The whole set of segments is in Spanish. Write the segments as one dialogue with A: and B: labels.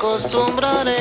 A: acostumbraré.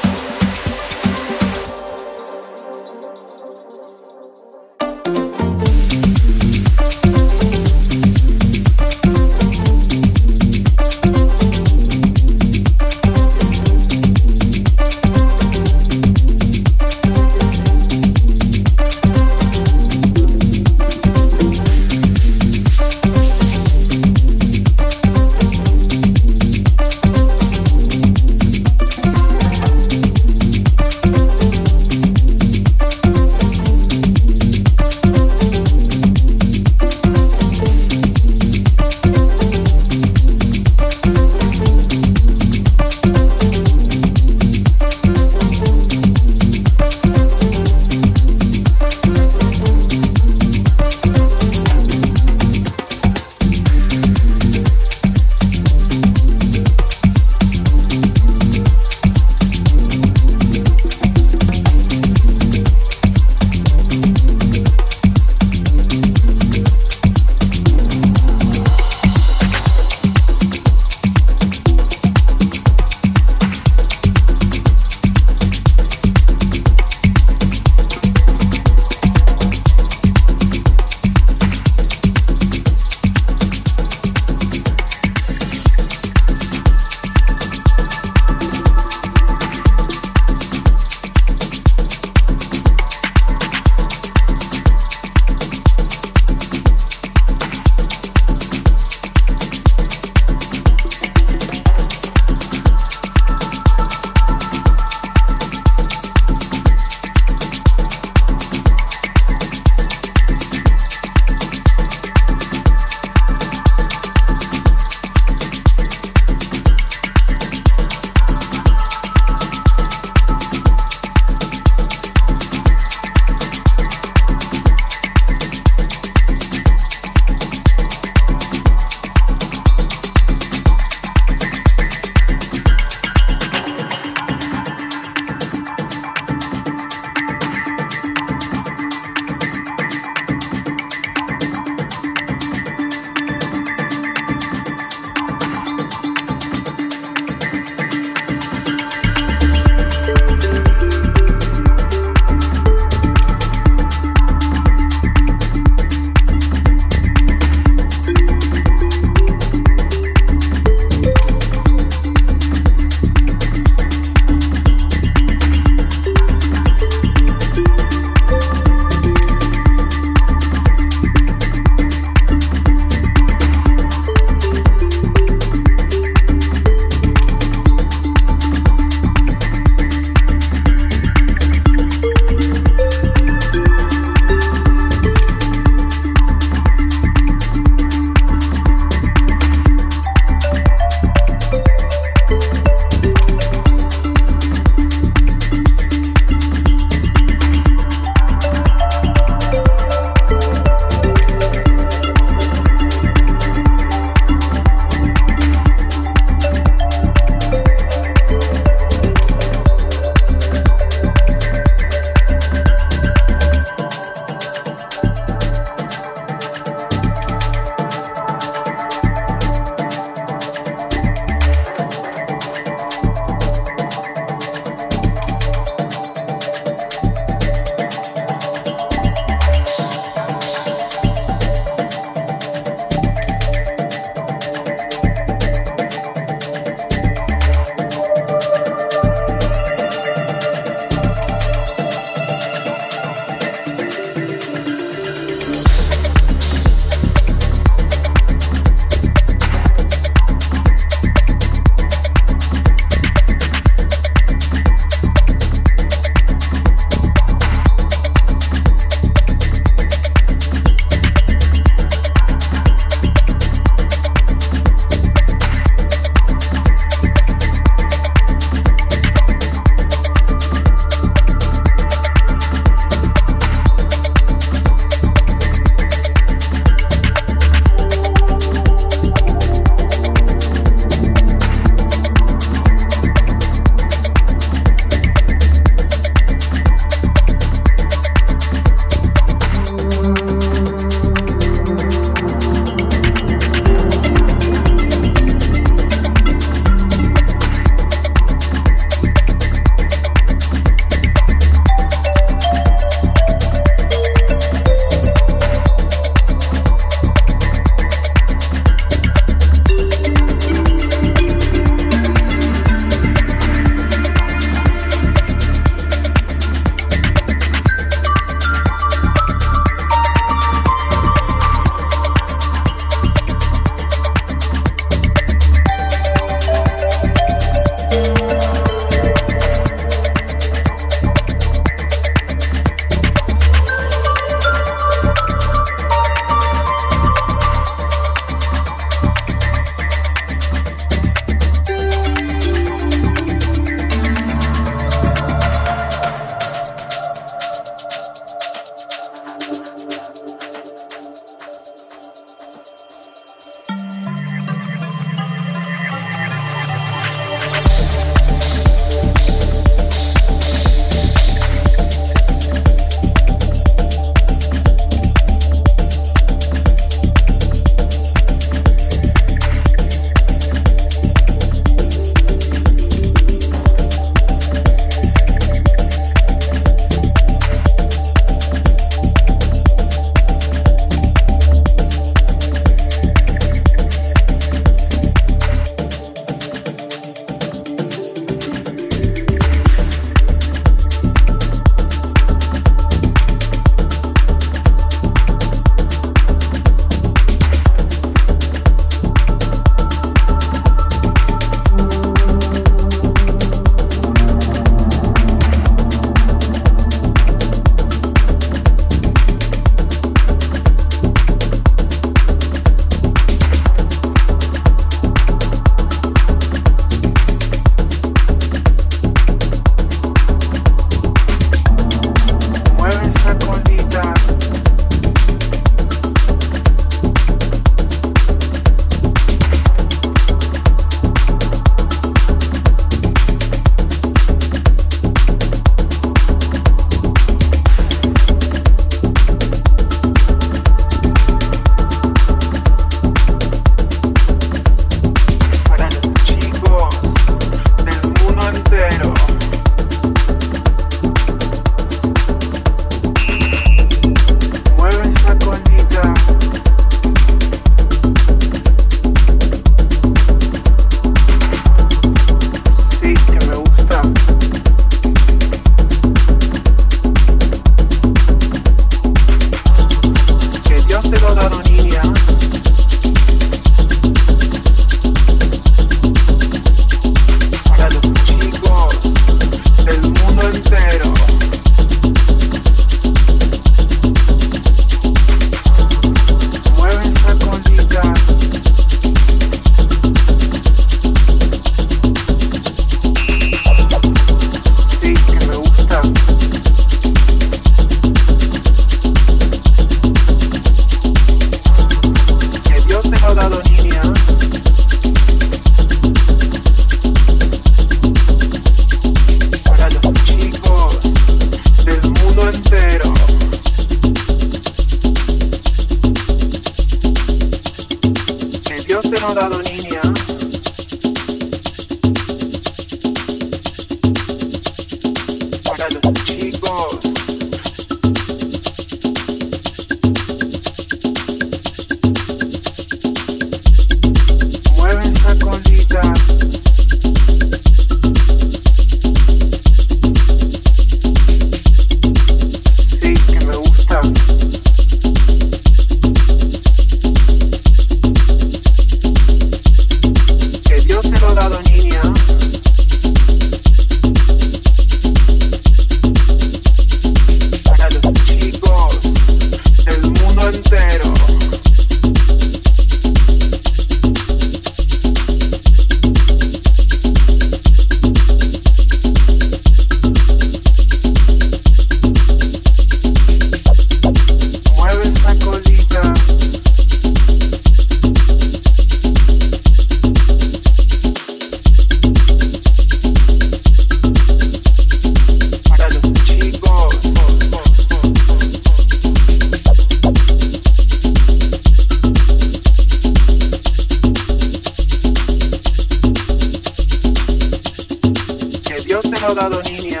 A: defraudado, niña.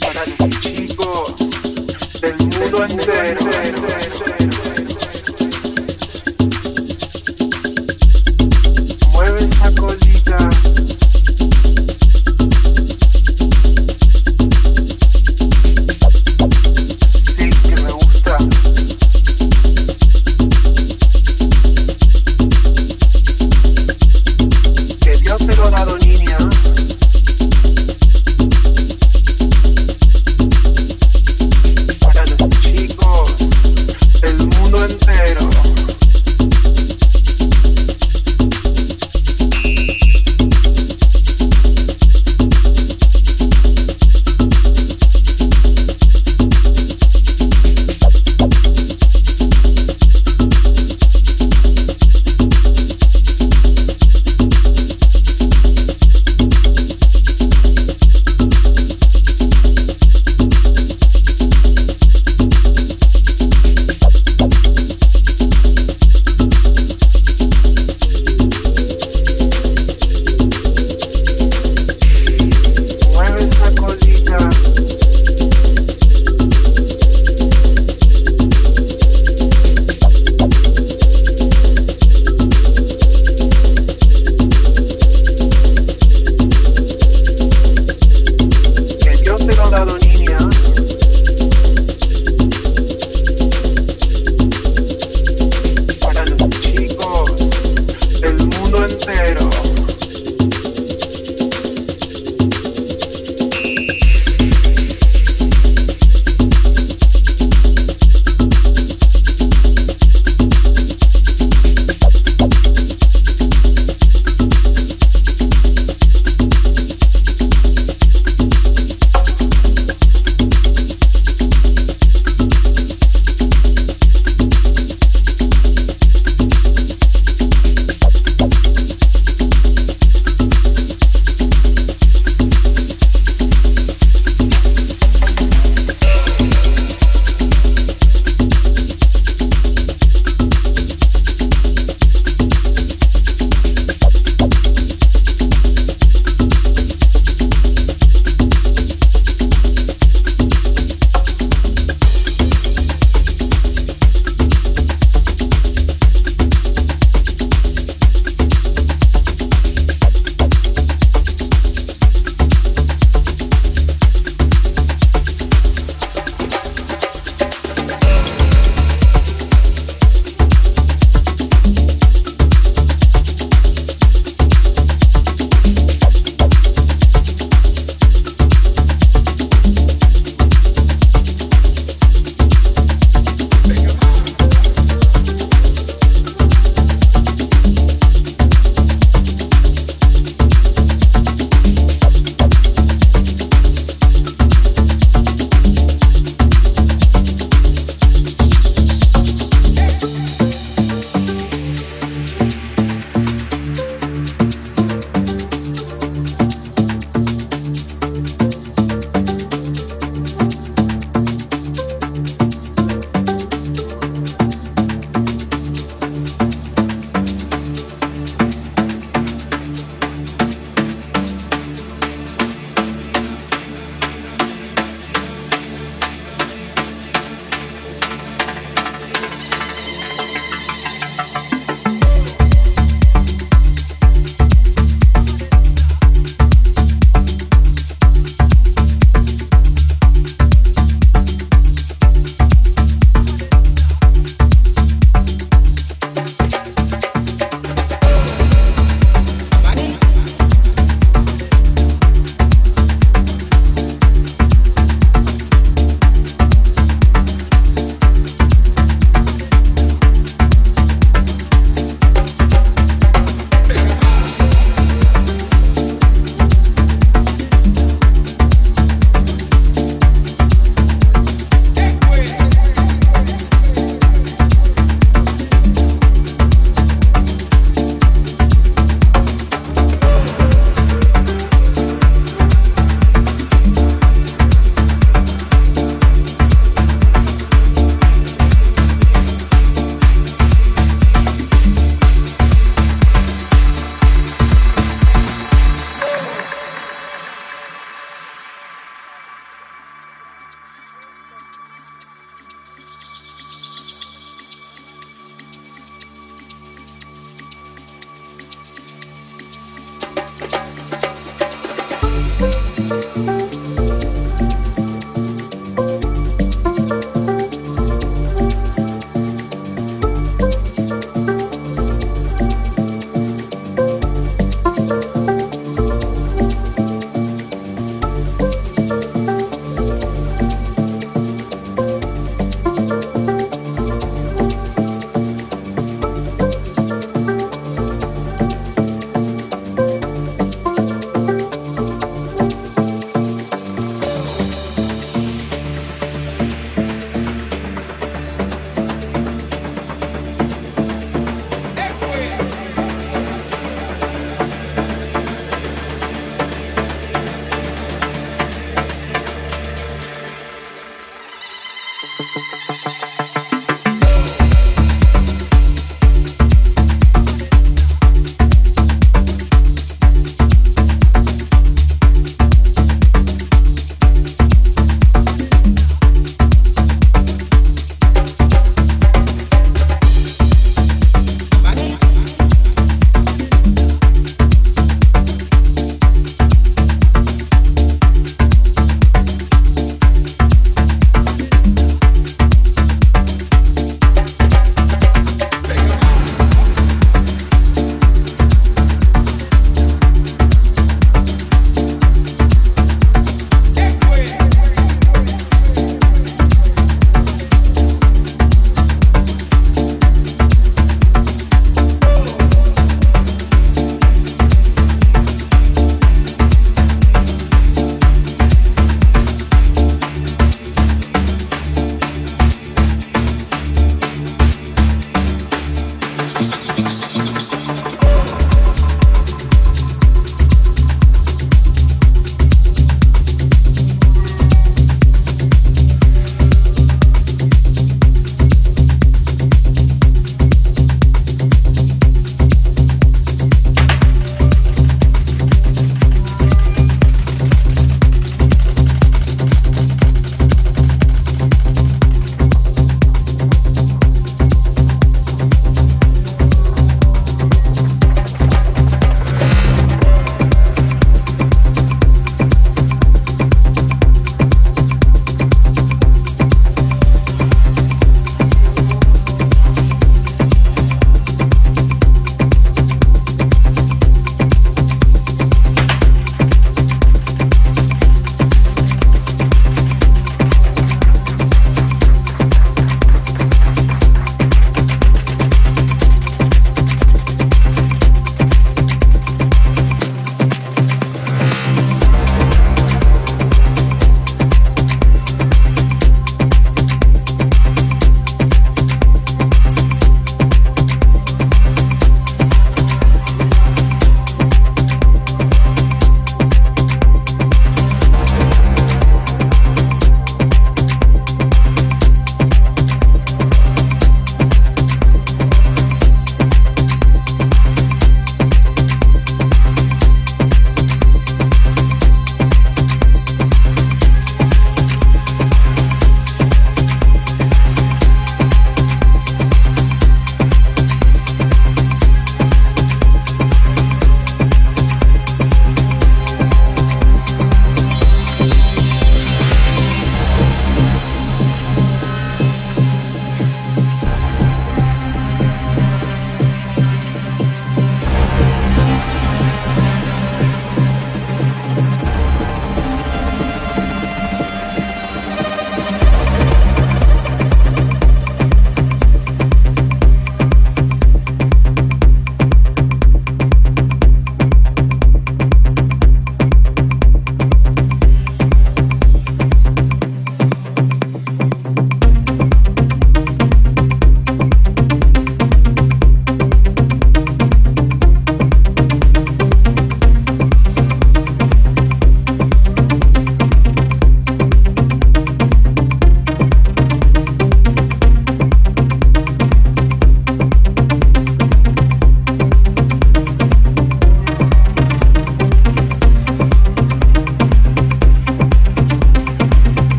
A: Para los chicos del
B: mundo entero.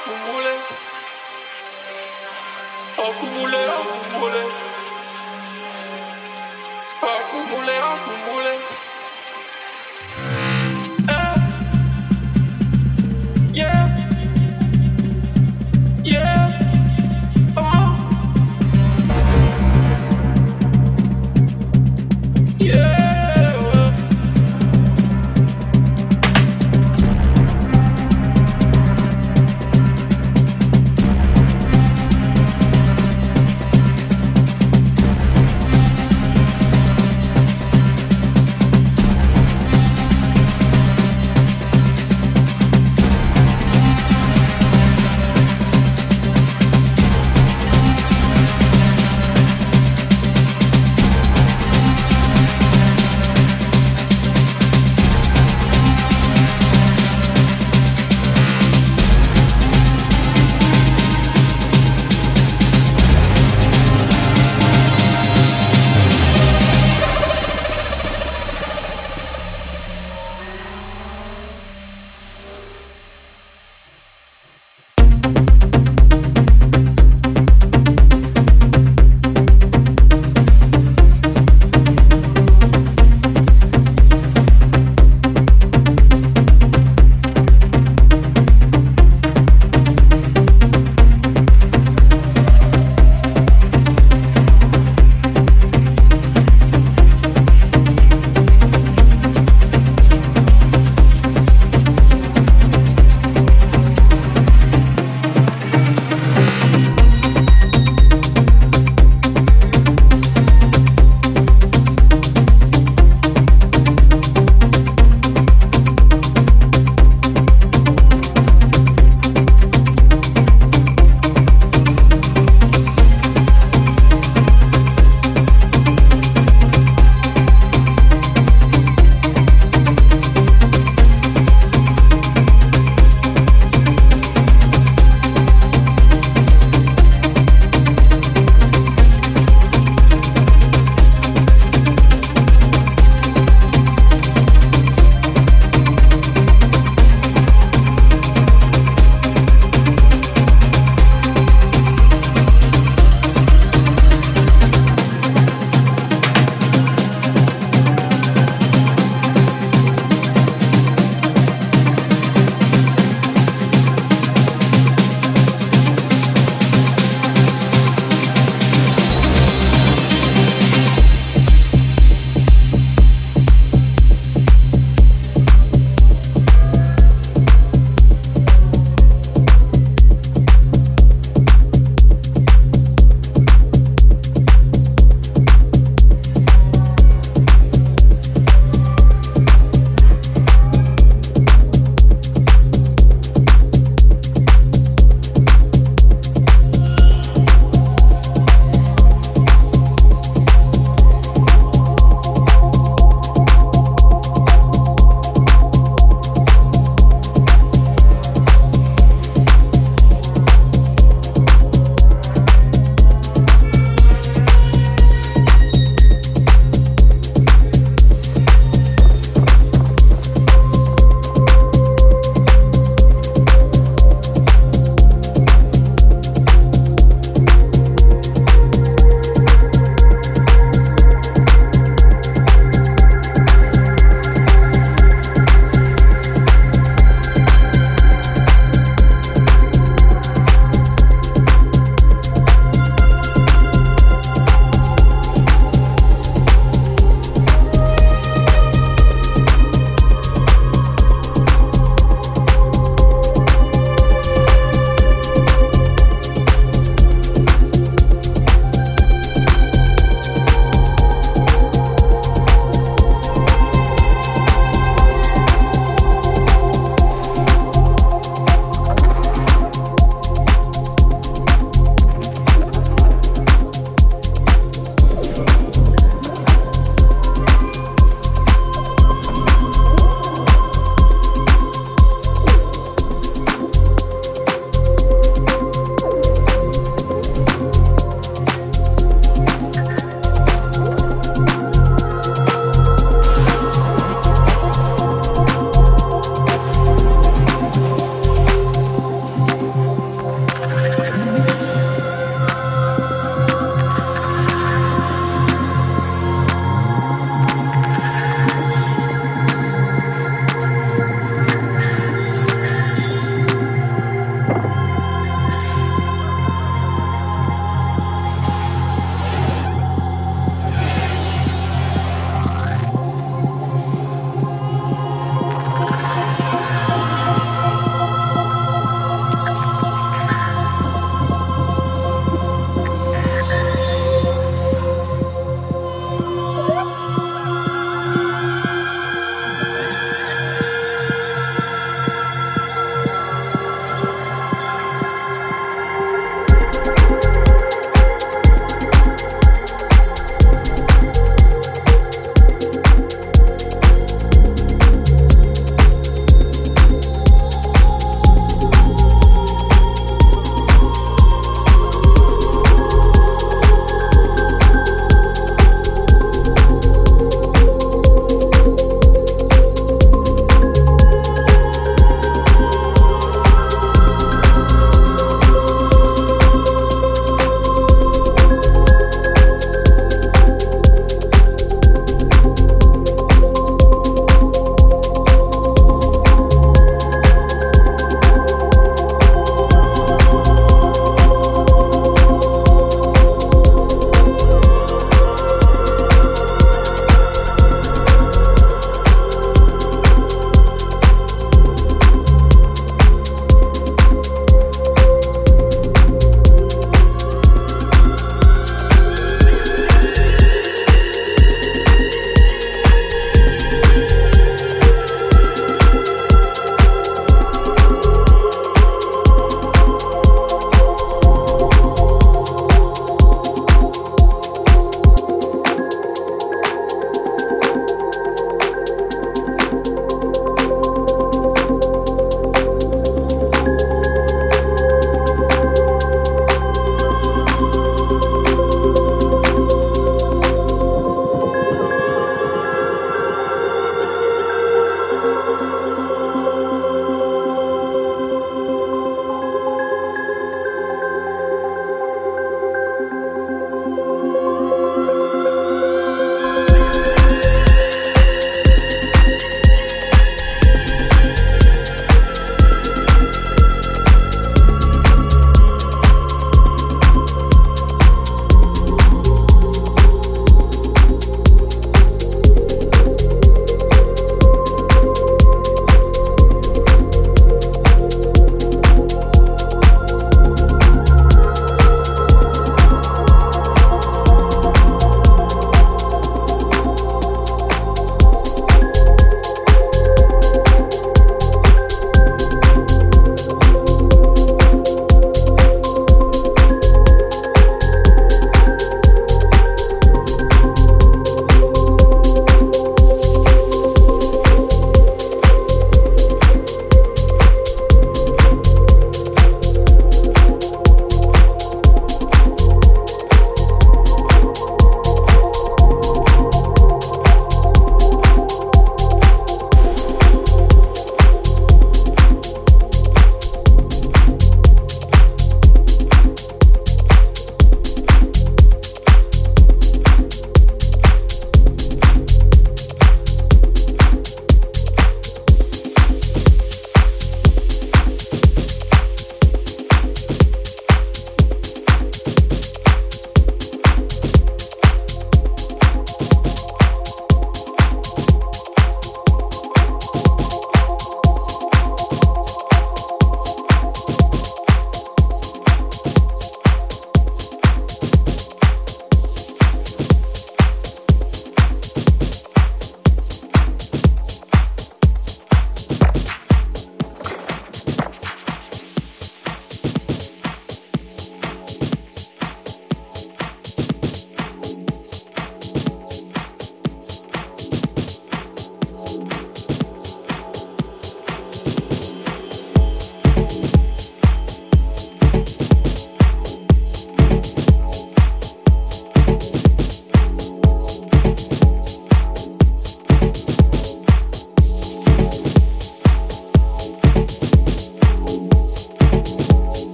B: Acumule. Acumule, acumule. Acumule, acumule.